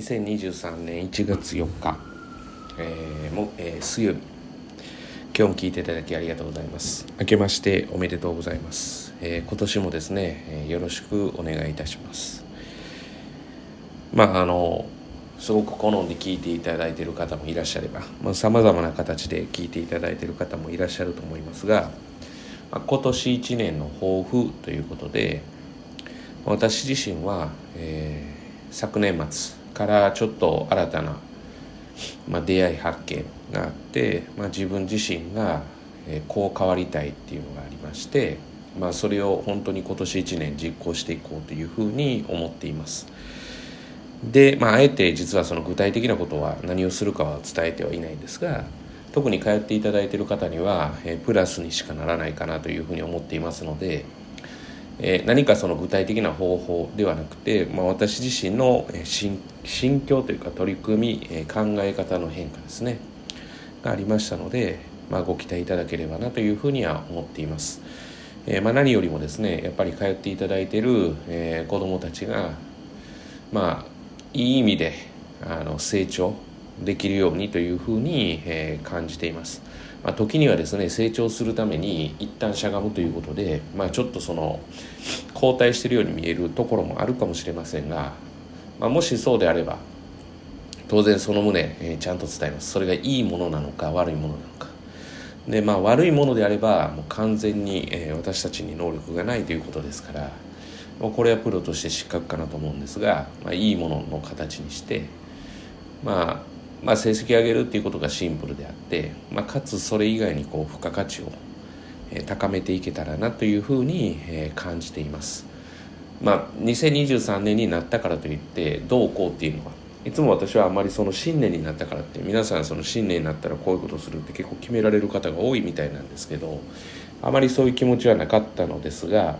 2023年1月4日、えーもえー水曜日。今日も聞いていただきありがとうございます。明けましておめでとうございます、えー今年もですね、えーよろしくお願いいたします。まああのすごく好んで聞いていただいている方もいらっしゃればさまざ、まな形で聞いていただいている方もいらっしゃると思いますが、まあ今年1年の抱負ということで私自身は、えー昨年末からちょっと新たな、まあ、出会い発見があって、まあ、自分自身が、こう変わりたいっていうのがありまして、まあ、それを本当に今年1年実行していこうというふうに思っています。で、まあ、あえて実はその具体的なことは何をするかは伝えてはいないんですが特に通っていただいている方には、えプラスにしかならないかなというふうに思っていますので、えー何かその具体的な方法ではなくて、まあ、私自身の心心境というか取り組み、えー考え方の変化ですねがありましたので、まあ、ご期待いただければなというふうには思っています。えーまあ、何よりもですねやっぱり通っていただいている、え子どもたちがまあいい意味であの成長できるようにというふうに、え感じています。まあ、時にはですね成長するために一旦しゃがむということで、まあ、ちょっとその後退しているように見えるところもあるかもしれませんが、まあ、もしそうであれば当然その旨、えーちゃんと伝えます。それがいいものなのか悪いものなのか。でまあ悪いものであればもう完全に、えー私たちに能力がないということですからもうこれはプロとして失格かなと思うんですが、まあ、いいものの形にして、まあ、まあ成績上げるっていうことがシンプルであって、まあ、かつそれ以外にこう付加価値を高めていけたらなというふうに感じています。まあ、2023年になったからといってどうこうっていうのはいつも私はあまりその新年になったからって皆さんその新年になったらこういうことするって結構決められる方が多いみたいなんですけどあまりそういう気持ちはなかったのですが、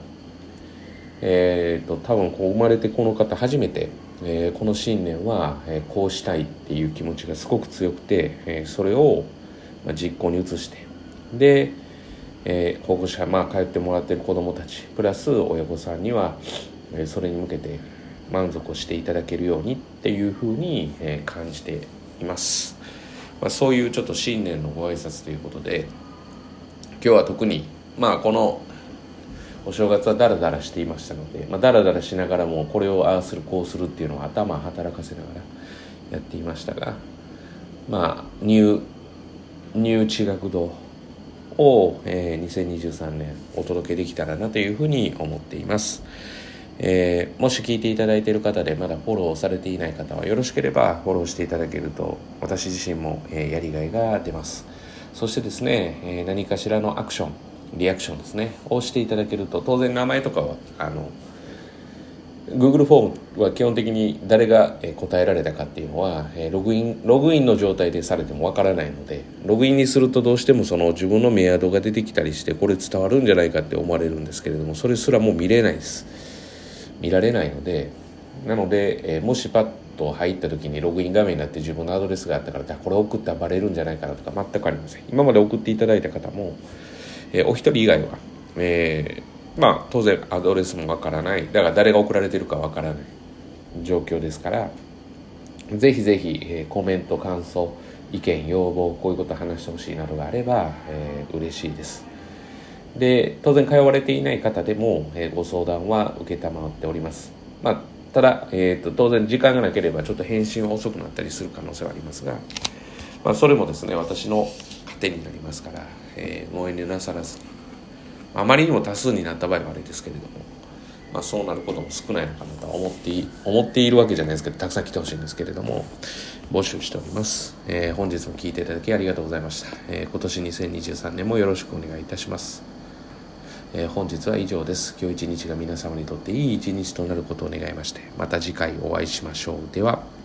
えー、と多分こう生まれてこの方初めて、えーこの新年は、えーこうしたいっていう気持ちがすごく強くて、えーそれを、まあ、実行に移してで、えー保護者、まあ、通ってもらっている子どもたちプラス親御さんには、えーそれに向けて満足をしていただけるようにっていうふうに、えー感じています、まあ、そういうちょっと新年のご挨拶ということで今日は特にまあこのお正月はダラダラしていましたので、まあ、ダラダラしながらもこれをああするこうするっていうのを頭働かせながらやっていましたがまあニューニュー地学堂を、えー2023年お届けできたらなというふうに思っています、えーもし聞いていただいている方でまだフォローされていない方はよろしければフォローしていただけると私自身も、えーやりがいが出ます。そしてですね、えー何かしらのアクションリアクションですね。をしていただけると当然名前とかはあの Google フォームは基本的に誰が答えられたかっていうのはログインログインの状態でされてもわからないのでログインにするとどうしてもその自分のメアドが出てきたりしてこれ伝わるんじゃないかって思われるんですけれどもそれすらもう見れないです。見られないのでなので、もしパッと入った時にログイン画面になって自分のアドレスがあったからこれ送ったらバレるんじゃないかなとか全くありません。今まで送っていただいた方も、えーお一人以外は、えーまあ当然アドレスもわからない。だから誰が送られてるかわからない。状況ですから。ぜひぜひ、えーコメント感想意見要望こういうこと話してほしいなどがあれば、えー嬉しいです。で当然通われていない方でも、えーご相談は承っております、まあ、ただ、えー、と当然時間がなければちょっと返信は遅くなったりする可能性はありますが、まあ、それもですね私の糧になりますから、えーご遠慮なさらず。あまりにも多数になった場合はあれですけれども、まあ、そうなることも少ないのかなとは思ってい思っているわけじゃないですけどたくさん来てほしいんですけれども募集しております、えー本日も聞いていただきありがとうございました、えー今年2023年もよろしくお願いいたします。えー本日は以上です。今日一日が皆様にとっていい一日となることを願いましてまた次回お会いしましょう。では。